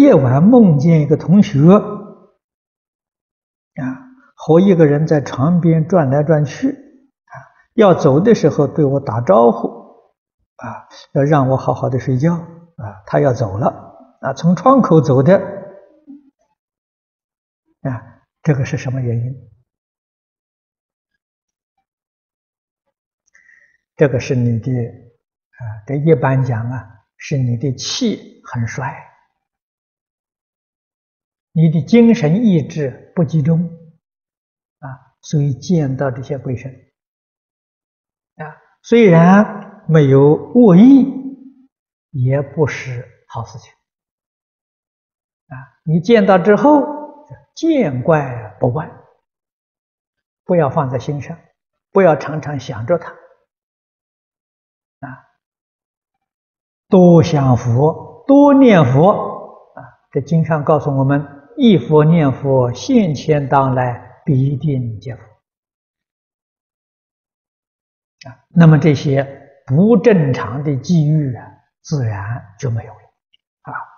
夜晚梦见一个同学啊，和一个人在床边转来转去啊，要走的时候对我打招呼啊，要让我好好的睡觉啊，他要走了啊，从窗口走的啊，这个是什么原因？这个是你的啊，这一般讲啊，是你的气很衰，你的精神意志不集中啊，所以见到这些鬼神啊，虽然没有恶意，也不是好事情啊。你见到之后，见怪不怪，不要放在心上，不要常常想着他啊。多想佛，多念佛啊！这经常告诉我们：一佛念佛，现前当来必定见佛啊。那么这些不正常的际遇啊，自然就没有了啊。